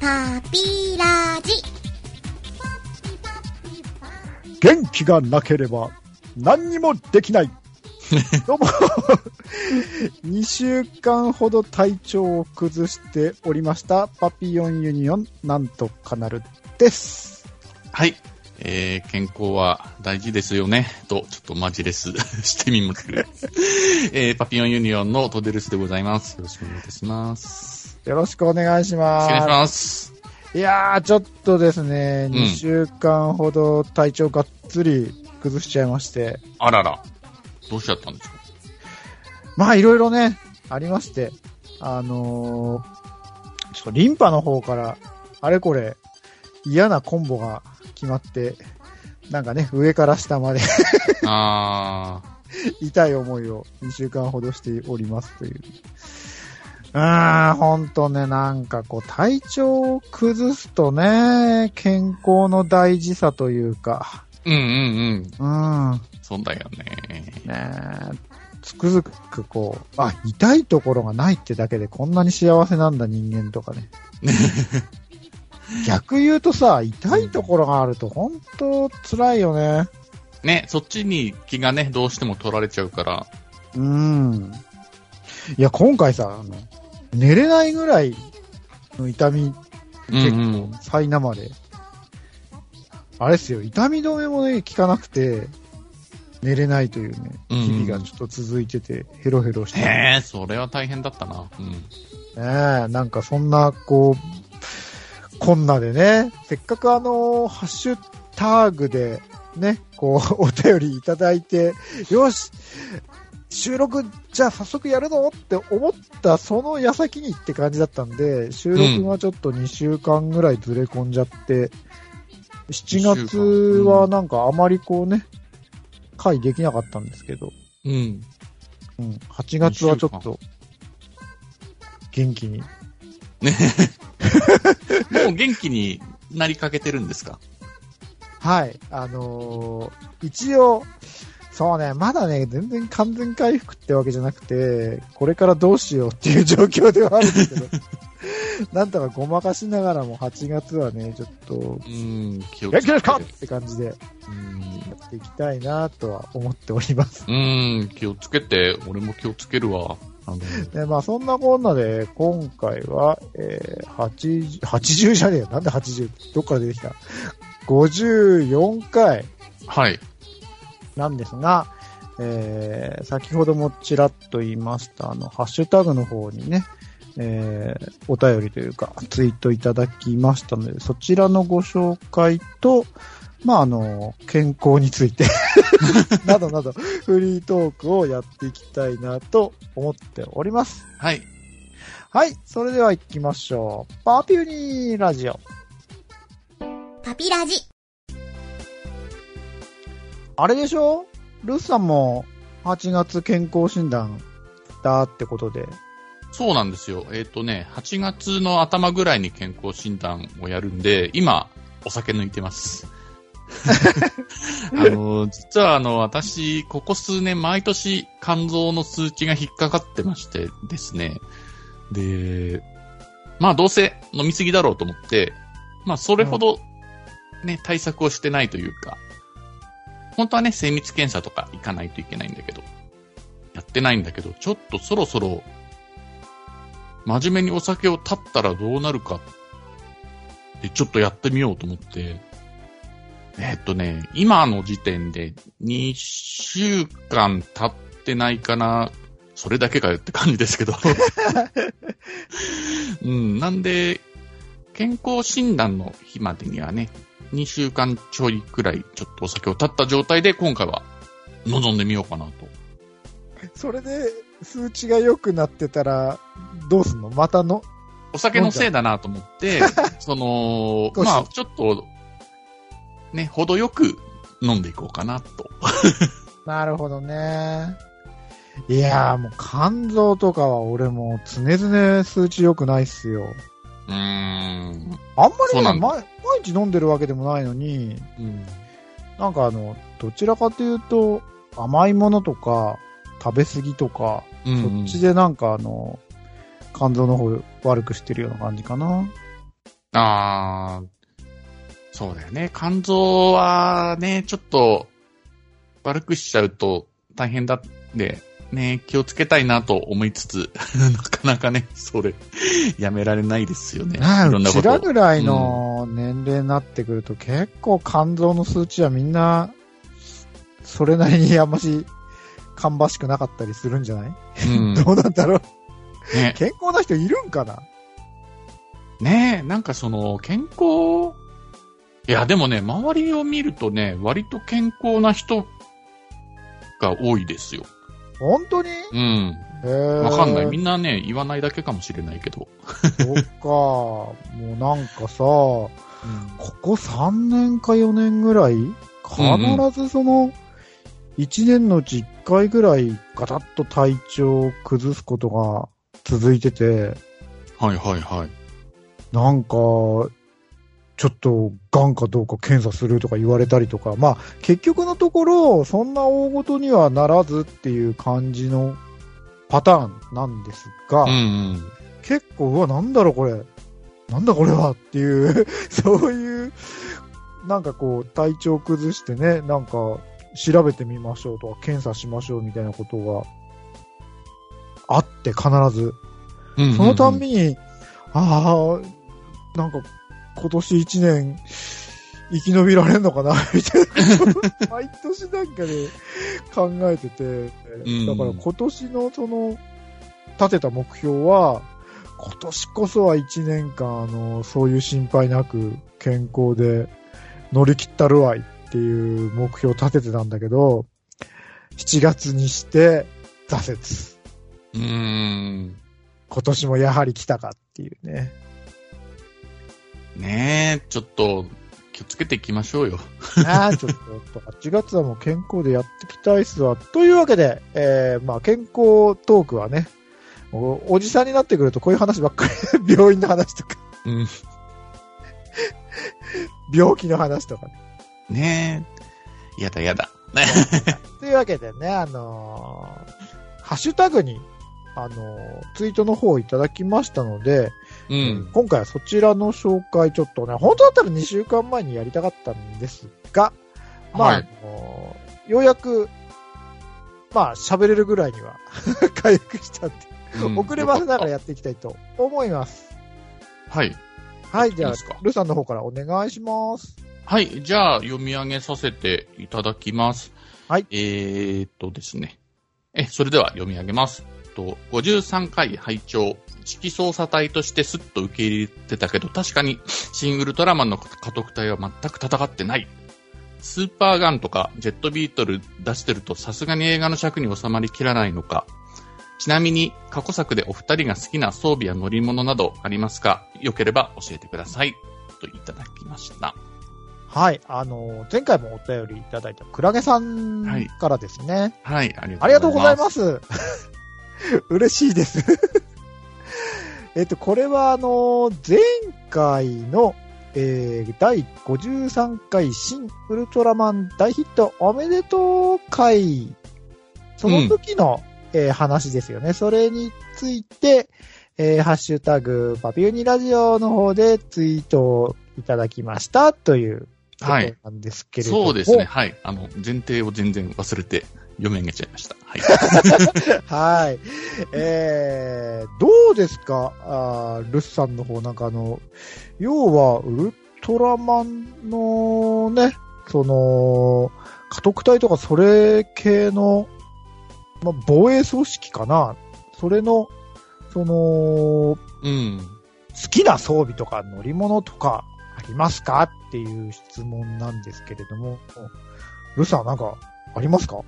パピラジ。元気がなければ何にもできない。どうも、2週間ほど体調を崩しておりました、パピヨンユニオンなんとかなるです。はい。えー、健康は大事ですよね。と、ちょっとマジレス してみます。えー、パピヨンユニオンのトデルスでございます。よろしくお願いいたします。よろしくお願いしおます。願いします。いやー、ちょっとですね、ん2週間ほど体調がっつり崩しちゃいまして、あらら。どうしちゃったんですか？まあいろいろね、ありまして、あのー、ちょっとリンパの方から、あれこれ、嫌なコンボが決まって、なんかね、上から下まであ 痛い思いを2週間ほどしておりますという。うーん、ほんとね、なんかこう、体調を崩すとね、健康の大事さというか、ー。うんうんうん。うん、そうだよね。ねつくづくこう、あ、痛いところがないってだけでこんなに幸せなんだ人間とかね。逆言うとさ、痛いところがあると本当辛いよね。ね、そっちに気がね、どうしても取られちゃうから。うん。いや、今回さ、あの、寝れないぐらいの痛み、結構、最生で。あれっすよ、痛み止めもね、効かなくて、寝れないというね、日々がちょっと続いてて、ヘロヘロして。へえ、それは大変だったな。うん。ねえ、なんかそんな、こう、こんなでね、せっかくあの、ハッシュタグで、ね、こう、お便りいただいて、よし収録、じゃあ早速やるぞって思ったその矢先にって感じだったんで、収録がちょっと2週間ぐらいずれ込んじゃって、7月はなんかあまりこうね、回できなかったんですけど、うん。うん、8月はちょっと、元気にね。もう元気になりかけてるんですか？はい。あのー一応、そうね、まだね、全然完全回復ってわけじゃなくて、これからどうしようっていう状況ではあるんですけど、なんとかごまかしながらも8月はね、ちょっと、うん、気を元気ですかるって感じでやうんっていきたいなとは思っております。うん、気をつけて、俺も気をつけるわ。で、まあそんなこんなで、今回は、えー、80、80じゃねえよ。なんで 80? どっから出てきた ?54 回。はい。なんですが、えー先ほどもちらっと言いました、あの、ハッシュタグの方にね、えーお便りというか、ツイートいただきましたので、そちらのご紹介と、まあ、あの、健康について、などなど、フリートークをやっていきたいなと思っております。はい。はい、それでは行きましょう。パーピューニーラジオ。パピラジ。あれでしょ？ルースさんも8月健康診断だってことで。そうなんですよ。えっ、とね、8月の頭ぐらいに健康診断をやるんで、今、お酒抜いてます。あの、実はあの、私、ここ数年毎年肝臓の数値が引っかかってましてですね。で、まあどうせ飲みすぎだろうと思って、まあそれほどね、対策をしてないというか、本当はね、精密検査とか行かないといけないんだけど、やってないんだけど、ちょっとそろそろ真面目にお酒を断ったらどうなるかで、ちょっとやってみようと思って、えっとね、今の時点で2週間経ってないかな、それだけかよって感じですけど。うん、なんで、健康診断の日までにはね、2週間ちょいくらいちょっとお酒を断った状態で今回は臨んでみようかなと。それで数値が良くなってたら、どうすんの？またの、お酒のせいだなと思って、その、まあ、ちょっと、ね、程よく飲んでいこうかなと。なるほどね。いやーもう肝臓とかは俺も常々数値良くないっすよ。うーん。あんまりね、毎毎日飲んでるわけでもないのに、うん。なんかあの、どちらかというと、甘いものとか、食べ過ぎとか、うんそっちでなんかあの、肝臓の方悪くしてるような感じかな。あー、そうだよね。肝臓はね、ちょっと悪くしちゃうと大変だって、ね、気をつけたいなと思いつつ、なかなかね、それ、やめられないですよね。ねえいろんなことちらぐらいの年齢になってくると、結構肝臓の数値はみんな、それなりにあんまし、芳しくなかったりするんじゃない、うん。どうなんだろう？ね、健康な人いるんかな？ねなんかその、健康、いや、でもね、周りを見るとね、割と健康な人が多いですよ。本当に？うん。わかんない。みんなね、言わないだけかもしれないけど。そっか。もうなんかさ、ここ3年か4年ぐらい、必ずその、1年のうち1回ぐらいガタッと体調を崩すことが続いてて、はいはいはい。なんか、ちょっと、癌かどうか検査するとか言われたりとか、まあ、結局のところ、そんな大ごとにはならずっていう感じのパターンなんですが、うんうん。結構、うわ、なんだろうこれ。なんだこれはっていう、そういう、なんかこう、体調崩してね、なんか、調べてみましょうとか、検査しましょうみたいなことがあって、必ず。うんうんうんそのたんびに、ああ、なんか、今年一年、生き延びられんのかな？みたいな毎年なんかで考えてて、んだから今年のその、立てた目標は、今年こそは一年間、あの、そういう心配なく健康で乗り切ったるわいっていう目標を立ててたんだけど、7月にして挫折。うーん。今年もやはり来たかっていうね。ねえ、ちょっと、気をつけていきましょうよ。ああ、ちょっと、8月はもう健康でやっていきたいっすわ。というわけで、えー、まあ健康トークはね、おおじさんになってくるとこういう話ばっかり、病院の話とか、うん。病気の話とかね。ねえ。やだやだ。ねというわけでね、あのーハッシュタグに、あのーツイートの方をいただきましたので、うん。今回はそちらの紹介ちょっとね、本当だったら2週間前にやりたかったんですが、まあ、はいあのーようやく、まあ、喋れるぐらいには 回復したんで、うん遅ればせながらやっていきたいと思います。はい。はい、じゃあいいルさんの方からお願いします。はい。じゃあ、読み上げさせていただきます。はい。えーっとですね。え、それでは読み上げます。と、53回拝聴指揮操作隊としてスッと受け入れてたけど、確かに、シン・ウルトラマンの家督隊は全く戦ってない。スーパーガンとかジェットビートル出してるとさすがに映画の尺に収まりきらないのか。ちなみに過去作でお二人が好きな装備や乗り物などありますか？よければ教えてください。といただきました。はい、あのー前回もお便りいただいたクラゲさんはいからですね。はい、ありありがとうございす。ます。嬉しいです。えっと、これは、あの、前回の、えー第53回新ウルトラマン大ヒットおめでとう会、その時の、えー話ですよね。それについて、えーハッシュタグ、パピユニラジオの方でツイートをいただきましたということはいなんですけれども。そうですね。はい。あの、前提を全然忘れて読み上げちゃいました。はい。はい。えー、どうですか？あールスさんの方、なんかあの、要は、ウルトラマンのね、その、家督隊とかそれ系の、まあ、防衛組織かな？それの、その、うん。好きな装備とか乗り物とかありますか？っていう質問なんですけれども、ルスさんなんかありますか？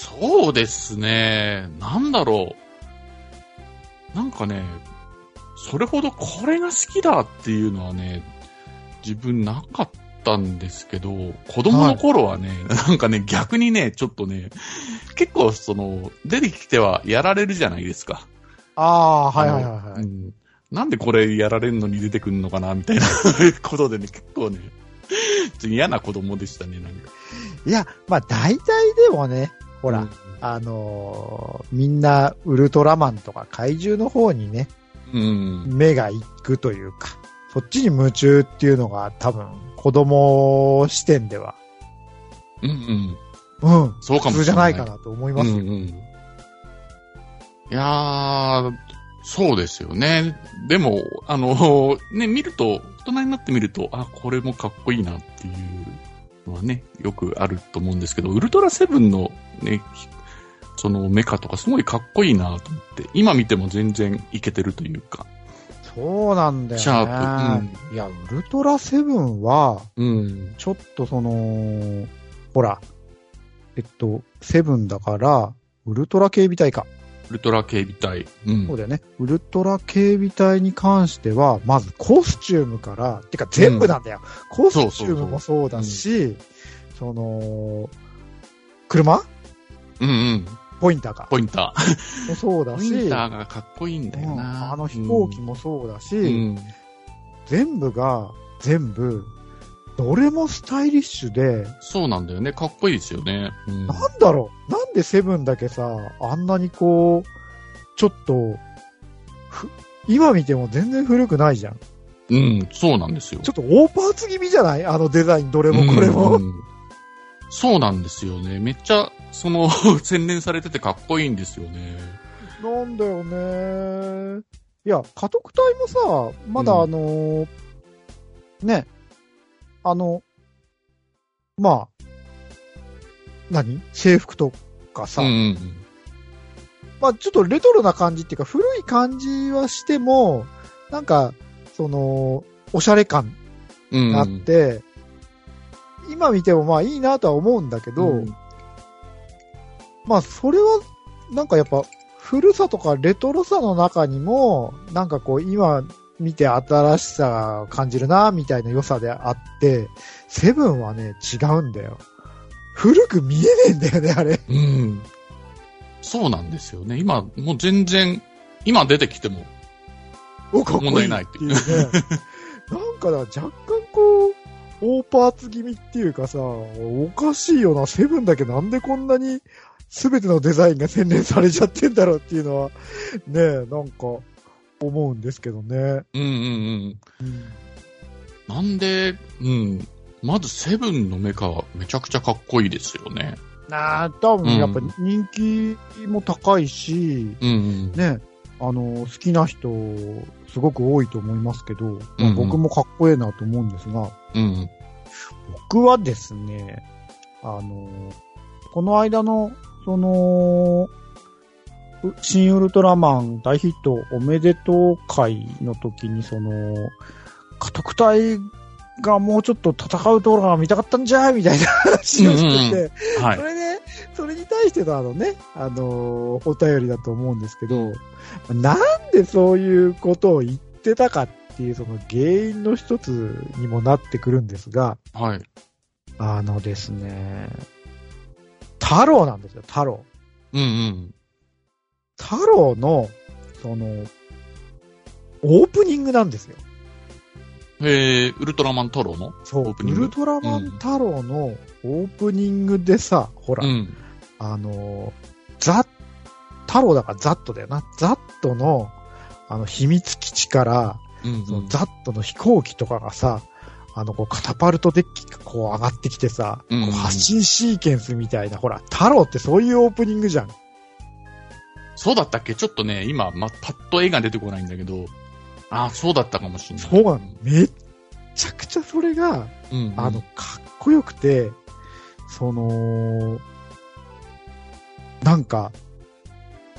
そうですね。なんだろう。なんかね、それほどこれが好きだっていうのはね、自分なかったんですけど、子供の頃はね、なんかね、逆にね、ちょっとね、結構その、出てきてはやられるじゃないですか。ああー、はいはいはいはい。うんなんでこれやられるのに出てくるのかな、みたいな ことでね、結構ね、嫌な子供でしたね、なんか。いや、まあ大体でもね、ほら、うんあのーみんなウルトラマンとか怪獣の方にね、うん。目が行くというか、そっちに夢中っていうのが多分、子供視点では、うんうん。うん、そうかもしれない。普通じゃないかなと思いますよ。うんうん。いやー、そうですよね。でも、あの、ね、見ると、大人になってみると、あ、これもかっこいいなっていうのはね、よくあると思うんですけど、ウルトラセブンのね、そのメカとかすごいかっこいいなと思って、今見ても全然いけてるというか。そうなんだよね。シャーいや、ウルトラセブンは、うん。ちょっとその、ほら、えっと、セブンだから、ウルトラ警備隊か。ウルトラ警備隊。うん。そうだよね。ウルトラ警備隊に関しては、まずコスチュームから、てか全部なんだよ。コスチュームもそうだし、その、車？うんうん。ポインターか。ポインタもそうだー。ポし、インターがかっこいいんだようんな。あの飛行機もそうだし、うん。全部が全部、どれもスタイリッシュで、そうなんだよね。かっこいいですよね。うん。なんだろう？なんでセブンだけさ、あんなにこう、ちょっと、ふ今見ても全然古くないじゃん。うん、そうなんですよ。ちょっと大パーツ気味じゃない？あのデザイン、どれもこれも。うんそうなんですよね。めっちゃ、その、洗練されててかっこいいんですよね。なんだよね。いや、家督隊もさ、まだうんあのーね、あの、まあ、何？制服とかさ、うんうんまあちょっとレトロな感じっていうか、古い感じはしても、なんか、その、おしゃれ感うん。があって、今見てもまあいいなとは思うんだけど、うん。まあそれは、なんかやっぱ、古さとかレトロさの中にも、なんかこう今見て新しさ感じるな、みたいな良さであって、セブンはね、違うんだよ。古く見えねえんだよね、あれ。うん。そうなんですよね。今、もう全然、今出てきても、お、かっこいい問題ないっていうね。なんかだ、若干こう、大パーツ気味っていうかさ、おかしいよな、セブンだけなんでこんなに全てのデザインが洗練されちゃってんだろうっていうのは、ねえ、なんか、思うんですけどね。うんうんうん。うんなんで、うん。まずセブンのメカはめちゃくちゃかっこいいですよね。なあ、多分うんやっぱ人気も高いし、うんうん。ね、あの、好きな人、すごく多いと思いますけど、まあうんうん僕もかっこええなと思うんですが、うん僕はですね、あの、この間の、その、う新ウルトラマン大ヒットおめでとう会の時に、その、家督隊がもうちょっと戦うところが見たかったんじゃみたいな話をしてて、うん。はい。それで、それに対してのあのね、あのーお便りだと思うんですけど、なんでそういうことを言ってたかっていうその原因の一つにもなってくるんですが、はい。あのですね、太郎なんですよ、太郎。うんうん。太郎の、その、オープニングなんですよ。えー、ウルトラマントロのそうウルトラマン太郎のオープニングでさ、ほら、うん。あの、ザ、太郎だからザットだよな。ザットの、あの、秘密基地から、うんそのザットの飛行機とかがさ、あの、こう、カタパルトデッキがこう上がってきてさ、うんこう発信シーケンスみたいな、ほら、太郎ってそういうオープニングじゃん。そうだったっけ？ちょっとね、今、ま、パッと絵が出てこないんだけど、ああ、そうだったかもしれない。そうなの。めっちゃくちゃそれが、うんうん。あの、かっこよくて、その、なんか、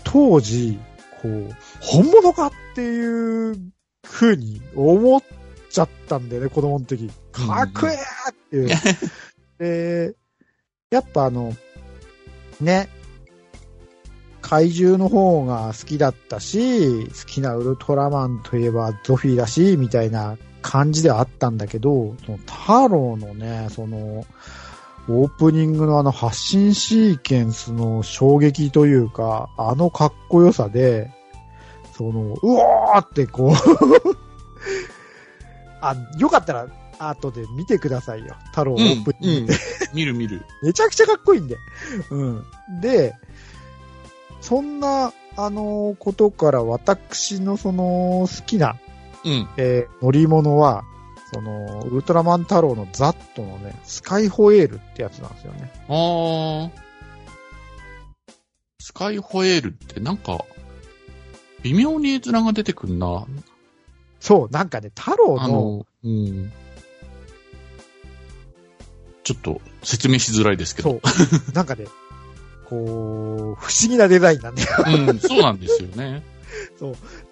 当時、こう、本物かっていう風に思っちゃったんだよね、子供の時。かっこええーっていう。で、やっぱあの、ね、怪獣の方が好きだったし、好きなウルトラマンといえばゾフィーだし、みたいな感じではあったんだけど、その太郎のね、その、オープニングのあの発信シーケンスの衝撃というか、あのかっこよさで、その、うおーってこう あ、よかったら、後で見てくださいよ。太郎オープニングで。見る見る。めちゃくちゃかっこいいんで。うん。で、そんな、あのことから私のその好きなうん。えー乗り物は、その、ウルトラマン太郎のザットのね、スカイホエールってやつなんですよね。あー。スカイホエールってなんか、微妙に絵面が出てくんな。そう、なんかね、太郎の、うん。ちょっと説明しづらいですけど。そう、なんかね、こう、不思議なデザインなんだよ。うん、そうなんですよね。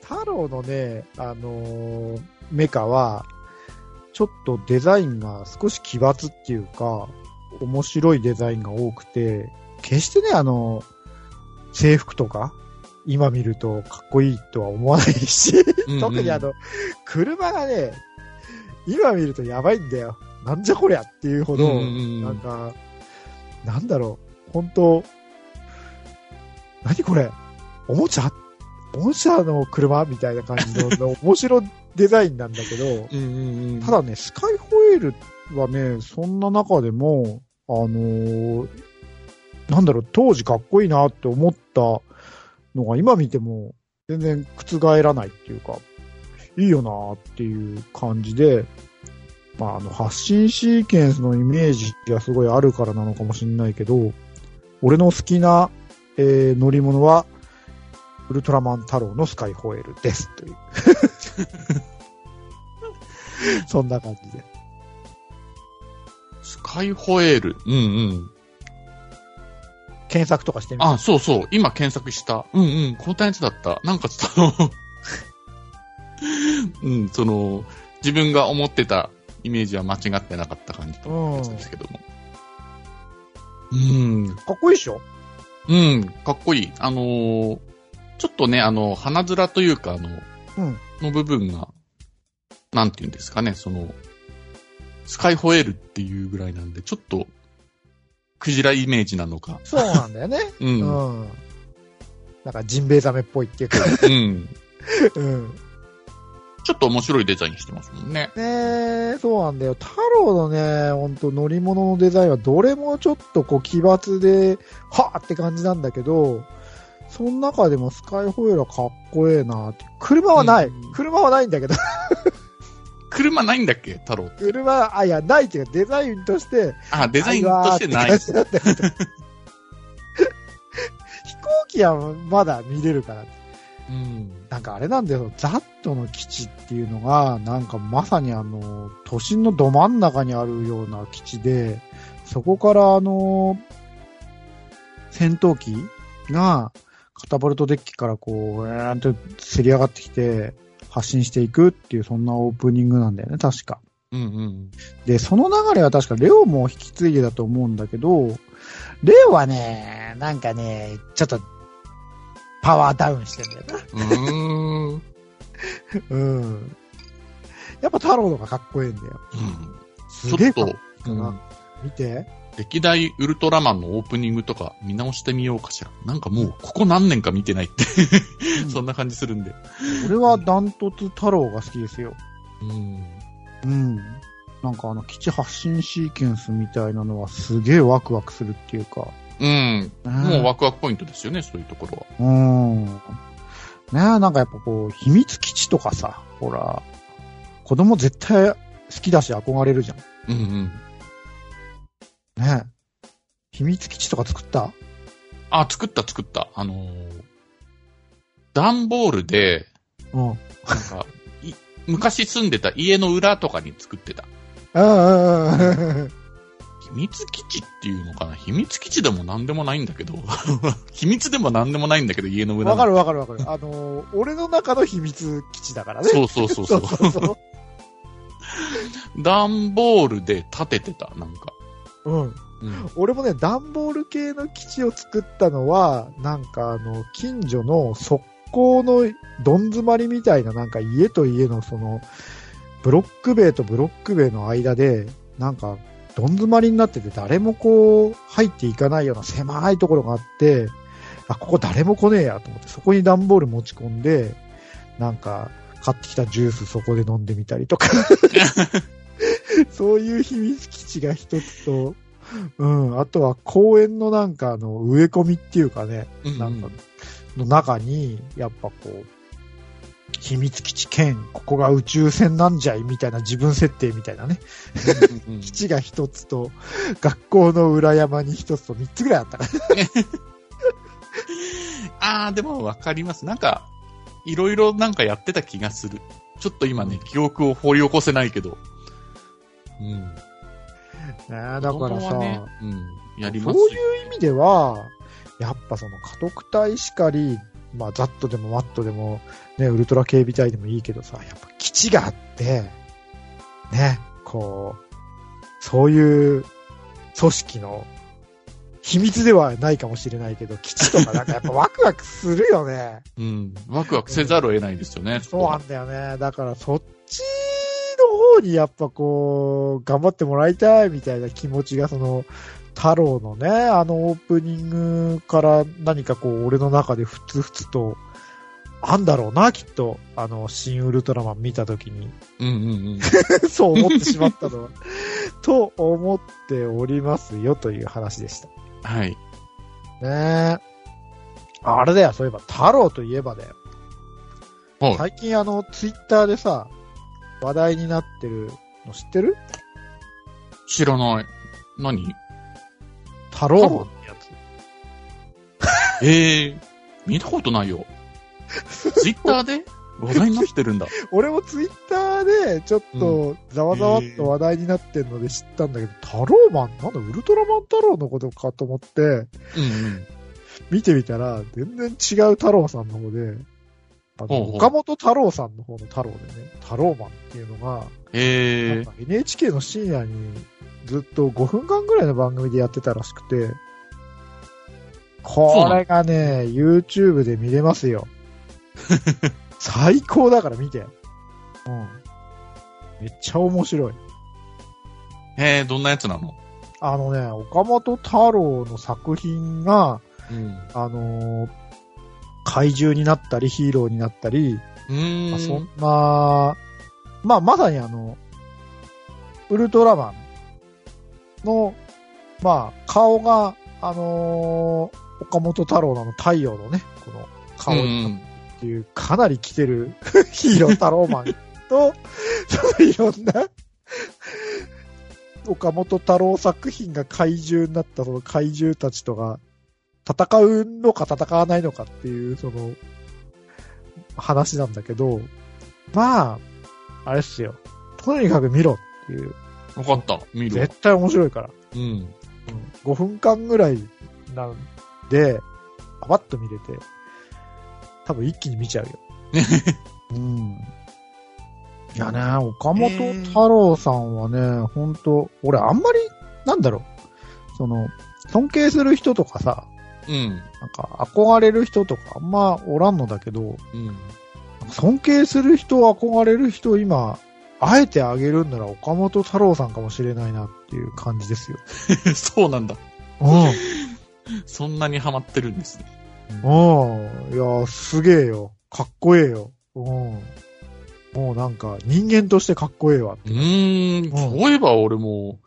太郎のね、あのーメカは、ちょっとデザインが少し奇抜っていうか、面白いデザインが多くて、決してね、あの、制服とか、今見るとかっこいいとは思わないし、うんうん特にあの、車がね、今見るとやばいんだよ。なんじゃこりゃっていうほど、うんうんなんか、なんだろう、本当何これ？おもちゃ？おもちゃの車？みたいな感じのの 面白デザインなんだけど、うんうんうん。ただね、スカイホエールはね、そんな中でも、あのーなんだろう、当時かっこいいなって思ったのが今見ても全然覆らないっていうか、いいよなっていう感じで、まあ、あの、発信シーケンスのイメージがすごいあるからなのかもしれないけど、俺の好きな、えー乗り物は、ウルトラマン太郎のスカイホエールです。という。そんな感じで。スカイホエール。うんうん。検索とかしてみて。あ、そうそう。今検索した。うんうん。こんなやつだった。なんかちょっと うん、その、自分が思ってたイメージは間違ってなかった感じのやつですけども。うん。かっこいいっしょ？うん、かっこいい。あのーちょっとね、あの、花面というか、あの、うんの部分が、なんていうんですかね、その、スカイホエールっていうぐらいなんで、ちょっと、クジライメージなのか。そうなんだよね。う。うんん。なんかジンベエザメっぽいっていうか。うん。うん。ちょっと面白いデザインしてますもんね。ねえ、そうなんだよ。太郎のね、ほんと乗り物のデザインはどれもちょっとこう奇抜で、はぁって感じなんだけど、その中でもスカイホエールはかっこええなって。車はない。うん車はないんだけど、車ないんだっけ？太郎。車、あ、いや、ないっていうかデザインとして、あ、デザインとしてない。飛行機はまだ見れるから。うん。なんかあれなんだよ、ザットの基地っていうのが、なんかまさにあの、都心のど真ん中にあるような基地で、そこからあの、戦闘機が、カタパルトデッキからこう、えーんとせり上がってきて、発進していくっていう、そんなオープニングなんだよね、確か。うんうん。で、その流れは確かレオも引き継いでだと思うんだけど、レオはね、なんかね、ちょっと、パワーダウンしてんだよな。うーん。うん。やっぱ太郎のがかっこいいんだよ。うんすげえかっな。うん見て。歴代ウルトラマンのオープニングとか見直してみようかしら。なんかもう、ここ何年か見てないって、そんな感じするんで。俺はダントツ太郎が好きですよ。うん。うん。なんかあの基地発進シーケンスみたいなのはすげえワクワクするっていうか。うん。もうわワクワクポイントですよね、そういうところは。うん。ねえ、なんかやっぱこう、秘密基地とかさ、ほら、子供絶対好きだし憧れるじゃん。うんうん。ねえ。秘密基地とか作った？あ、作った作った。あのー、段ボールで、うん。うんなんか、い昔住んでた家の裏とかに作ってた。うんうん。秘密基地っていうのかな？秘密基地でも何でもないんだけど。秘密でも何でもないんだけど、家の裏のわかるわかるわかる。あのー、俺の中の秘密基地だからね。そうそうそうそう。そうそう。段ボールで建ててた、なんか。うん。うん。俺もね、段ボール系の基地を作ったのは、なんかあの、近所の側溝のどん詰まりみたいな、なんか家と家のその、ブロック塀とブロック塀の間で、なんか、どん詰まりになってて、誰もこう、入っていかないような狭いところがあって、あ、ここ誰も来ねえやと思って、そこに段ボール持ち込んで、なんか、買ってきたジュースそこで飲んでみたりとか、そういう秘密基地が一つと、うん。あとは公園のなんかあの植え込みっていうかね、うんなんかの中に、やっぱこう、秘密基地兼、ここが宇宙船なんじゃいみたいな自分設定みたいなね。うんうん基地が一つと、学校の裏山に一つと三つぐらいあったから。あー、でもわかります。なんか、いろいろなんかやってた気がする。ちょっと今ね、記憶を掘り起こせないけど。うん。ねえだからさ、はね、うん。やりそますよ。ういう意味では、やっぱその家督隊しかり、まあザットでもマットでも、ね、ウルトラ警備隊でもいいけどさ、やっぱ基地があって、ね、こう、そういう組織の秘密ではないかもしれないけど、基地とかなんかやっぱ ワクワクするよね。うん。ワクワクせざるを得ないですよね。そうなんだよね。だからそっちの方にやっぱこう、頑張ってもらいたいみたいな気持ちがその、太郎のね、あのオープニングから何かこう、俺の中でふつふつと、あんだろうな、きっと。あの、新ウルトラマン見たときに。うんうんうん。そう思ってしまったのは。と思っておりますよという話でした。はい。ねえ。あれだよ、そういえば、太郎といえばだよ。はい。最近あの、ツイッターでさ、話題になってるの知ってる？知らない。何？太郎マンってやつ。え えー、見たことないよ。ツイッターで？話題になってるんだ。俺もツイッターでちょっとざわざわっと話題になってるので知ったんだけど、太郎マン？なんだ、ウルトラマン太郎のことかと思って、うんうん。見てみたら、全然違う太郎さんの方で、あのほうほう岡本太郎さんの方の太郎でね、太郎マンっていうのが、ええなんか NHK の深夜にずっと5分間ぐらいの番組でやってたらしくて、これがね、YouTube で見れますよ。最高だから見て。うん。めっちゃ面白い。ええどんなやつなの？あのね、岡本太郎の作品が、うん。あのー怪獣になったり、ヒーローになったり、ん。まあそんな、まあ、まさにあの、ウルトラマンの、まあ、顔が、あのー岡本太郎の太陽のね、この顔っていう、かなり来てる ヒーロー太郎マンと、そのいろんな、岡本太郎作品が怪獣になったその怪獣たちとが、戦うのか戦わないのかっていう、その、話なんだけど、まあ、あれっすよ。とにかく見ろっていう。わかった。見るわ。絶対面白いから。うん。うん、5分間ぐらいなんで、パパッと見れて、多分一気に見ちゃうよ。うん。いやね、岡本太郎さんはね、ほんと、俺あんまり、なんだろう、その、尊敬する人とかさ、うん。なんか憧れる人とかあんまおらんのだけど、うん。尊敬する人、憧れる人、今、あえてあげるんなら岡本太郎さんかもしれないなっていう感じですよ。そうなんだ。うん。そんなにハマってるんですね。うん。いや、すげえよ。かっこええよ。うん。もうなんか、人間としてかっこええわ。うーん。うんそういえば俺も、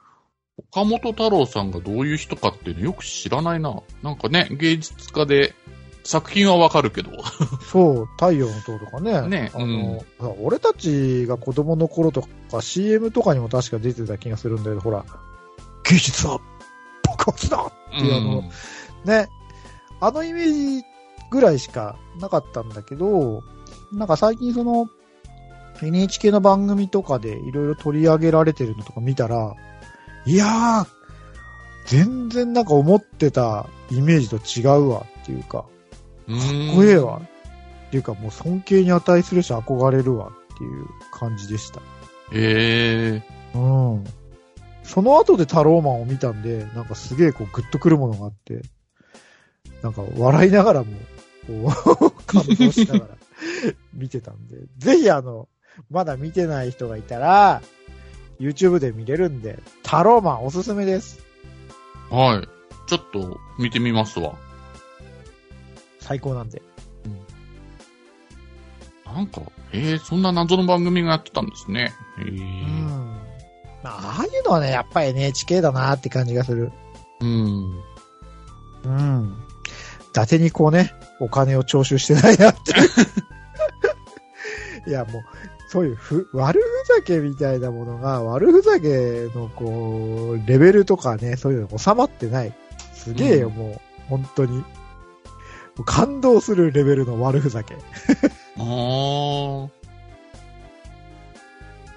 岡本太郎さんがどういう人かっていうのよく知らないな。なんかね、芸術家で、作品はわかるけど。そう、太陽の塔とかね。ねあの、ほら俺たちが子供の頃とか CM とかにも確か出てた気がするんだけど、ほら、芸術は爆発だっていうあの、ね、あのイメージぐらいしかなかったんだけど、なんか最近その、NHK の番組とかでいろいろ取り上げられてるのとか見たら、いやー、全然なんか思ってたイメージと違うわっていうかっこええわっていうかもう尊敬に値するし憧れるわっていう感じでした。ええうん。その後でタローマンを見たんで、なんかすげえこうグッとくるものがあって、なんか笑いながらも、こう、感動しながら 見てたんで、ぜひあの、まだ見てない人がいたら、YouTube で見れるんで、タローマンおすすめです。はい。ちょっと見てみますわ。最高なんで。なんか、ええそんな謎の番組がやってたんですね。ええうん。まあ、ああいうのはね、やっぱり NHK だなって感じがする。うん。うん。伊達にこうね、お金を徴収してないなって いや、もう、そういうふ、悪ふざけみたいなものが、悪ふざけの、こう、レベルとかね、そういうの収まってない。すげえよ、うんもう、本当に。感動するレベルの悪ふざけ。あー。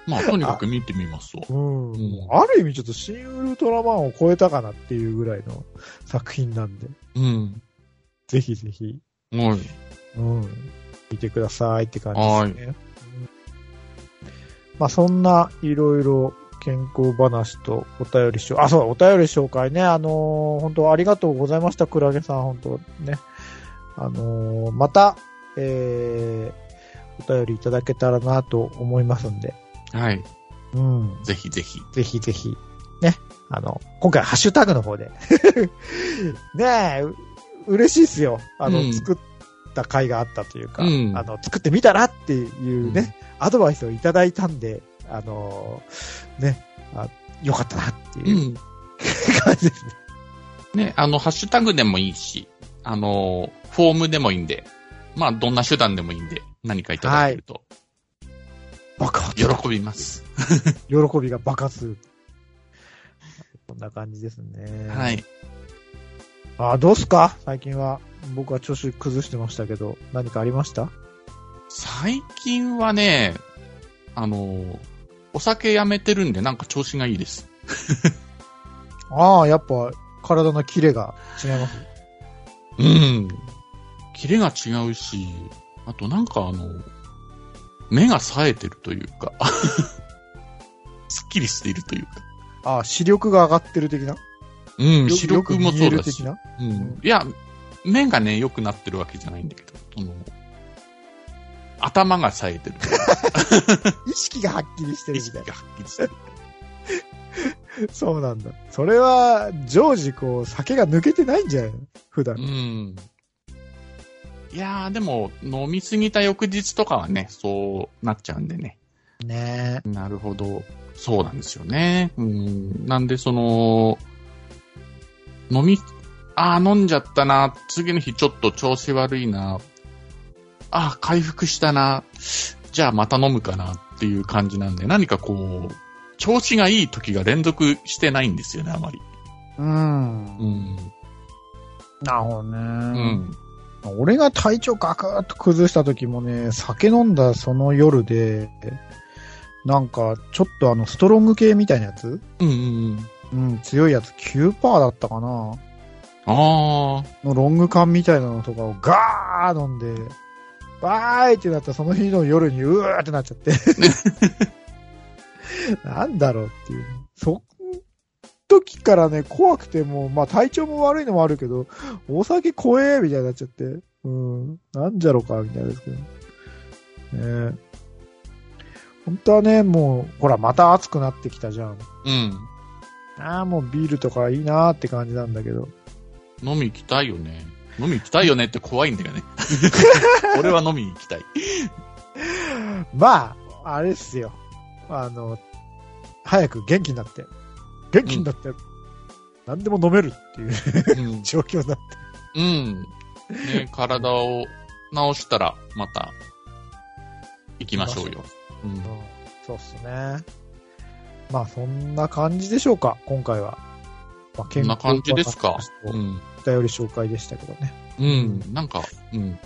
まあ、とにかく見てみますわ。うん。うんある意味ちょっと新ウルトラマンを超えたかなっていうぐらいの作品なんで、うん。ぜひぜひ、はい。うん、見てくださいって感じですね。うんまあそんないろいろ健康話とお便りしよう。あ、そう、お便り紹介ね。あのー本当ありがとうございました、クラゲさん、本当ね。あのーまた、えー、お便りいただけたらなと思いますんで、はい。うん、ぜひぜひ。ぜひぜひ、ね、あの、今回ハッシュタグの方で、ねえ、う嬉しいっすよ。あの、うん作った回があったというか、うんあの、作ってみたらっていうね、アドバイスをいただいたんで、あのーね、あ、よかったなってう。いうん 感じですね。ね、あの、ハッシュタグでもいいし、あの、フォームでもいいんで、まあ、どんな手段でもいいんで、何かいただけると、爆発。喜びます。喜びが爆発。こんな感じですね。はい。。あ、どうっすか？最近は。僕は調子崩してましたけど、何かありました？最近はね、あの、お酒やめてるんで、なんか調子がいいです。ああ、やっぱ、体のキレが違います。うん。キレが違うし、あとなんかあの、目が冴えてるというか、すっきりしているというか。ああ、視力が上がってる的な？うん、よ視力もそうだし。うん。いや、目がね、良くなってるわけじゃないんだけど、その、頭が冴えてる。意識がはっきりしてる意みたい識がはっきりしてる。な。そうなんだ。それは、常時こう、酒が抜けてないんじゃないの？普段。うん。いやー、でも、飲みすぎた翌日とかはね、そうなっちゃうんでね。ねなるほど。そうなんですよね。うん。なんで、その、飲み、ああ、飲んじゃったな。次の日ちょっと調子悪いな。ああ、回復したな。じゃあまた飲むかなっていう感じなんで、何かこう、調子がいい時が連続してないんですよね、あまり。うん。うん。なるほどね。うん。俺が体調ガクッと崩した時もね、酒飲んだその夜で、なんか、ちょっとあの、ストロング系みたいなやつ？うんうんうん。うん、強いやつ9%だったかなああ。のロング缶みたいなのとかをガー飲んで、バーイってなったらその日の夜にうーってなっちゃって。なんだろうっていう。そん時からね、怖くてもう、まあ体調も悪いのもあるけど、お酒怖えみたいになっちゃって。うん。なんじゃろかみたいですけど。ねえ本当はね、もう、ほら、また暑くなってきたじゃん。うん。ああ、もうビールとかいいなーって感じなんだけど。飲み行きたいよね。飲み行きたいよねって怖いんだよね。俺は飲みに行きたい。まあ、あれっすよ。あの、早く元気になって。元気になって、何でも飲めるっていううん。状況になって。うん。ね、体を治したら、また、行きましょうよ。うんうん。そうっすね。まあ、そんな感じでしょうか、今回は。まあ、こんな感じですか？おうん。便り紹介でしたけどね。うん。なんか、うん。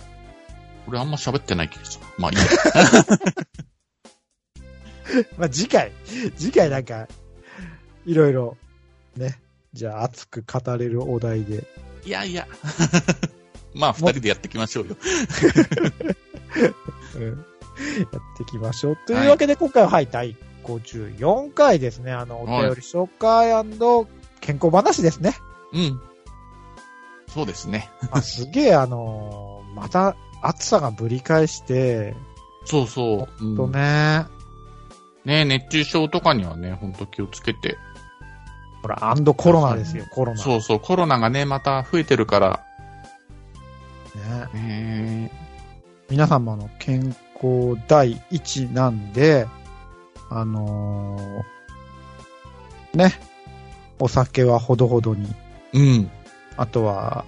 俺あんま喋ってない気がする。まあいいや。まあ、次回、次回なんか、いろいろ、ね。じゃあ、熱く語れるお題で。いやいや。まあ二人でやっていきましょうよ。うんやっていきましょう。というわけで、今回は、はい、第54回ですね。あの、お便り紹介健康話ですね。うん。そうですね。あすげえ、あのーまた暑さがぶり返して、そうそう。うんとね、ね熱中症とかにはね、ほんと気をつけて。ほら、アンドコロナですよ、コロナ。そうそう、コロナがね、また増えてるから。ね、ね皆様の健康第一なんで、あのーね、お酒はほどほどに、うん。あとは、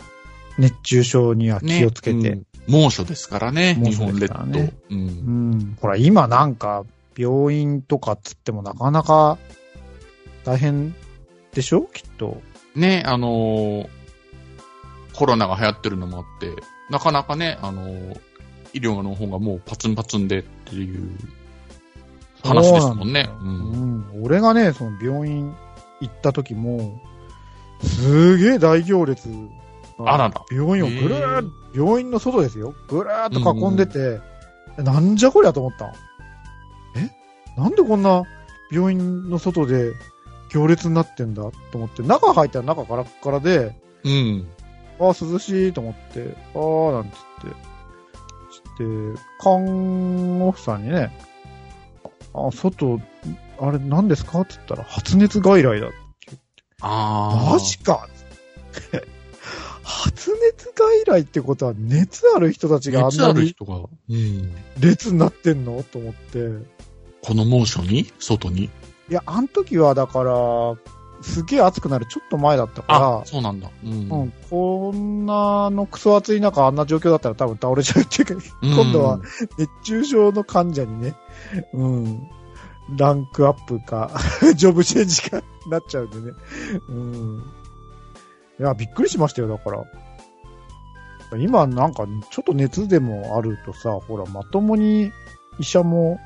熱中症には気をつけて、ねうん猛暑ですからね、猛日本列島。ねう。うんん。ほら、今なんか、病院とかっつってもなかなか大変でしょ？きっと。ね、あのーコロナが流行ってるのもあって、なかなかね、あのー医療の方がもうパツンパツンでっていう話ですもんね。そうなんうん。俺がね、その病院行った時も、すげえ大行列があらら病院をぐるーっ、病院の外ですよ。ぐるーっと囲んでて、なんじゃこりゃと思った。えなんでこんな病院の外で行列になってんだと思って、中入ったら中カラッカラで、うん。ああ、涼しいと思って、ああ、なんつって。して、看護婦さんにね、あ、外、あれ何ですかって言ったら、発熱外来だ。ああ。マジか 発熱外来ってことは、熱ある人たちがあん熱あなにる人が、うん。列になってんのと思って。この猛暑に？外に？いや、あの時はだから、すげえ暑くなるちょっと前だったあか、そうなんだ。うん。ら、うん、こんなのクソ暑い中あんな状況だったら多分倒れちゃうっていうか、今度は熱中症の患者にね、うん、ランクアップか、ジョブチェンジかなっちゃうんでね。うん。いや、びっくりしましたよ、だから。今なんか、ちょっと熱でもあるとさ、ほら、まともに医者も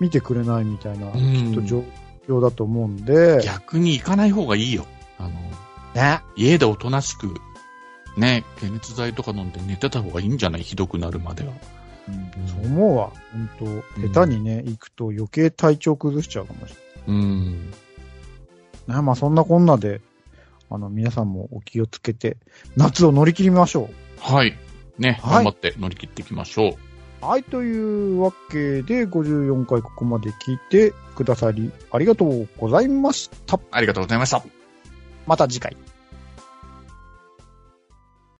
見てくれないみたいな、うんきっと状況だと思うんで、逆に行かない方がいいよ。あの、ね。家でおとなしく、ね、解熱剤とか飲んで寝てた方がいいんじゃない？ひどくなるまでは。うんそう思うわ。本当下手にね、行くと余計体調崩しちゃうかもしうん。れない。ね、まあそんなこんなで、あの、皆さんもお気をつけて、夏を乗り切りましょはい。ね、はい頑張って乗り切っていきましょう。う。はい、というわけで、54回ここまで聞いてくださり、ありがとうございました。ありがとうございました。また次回。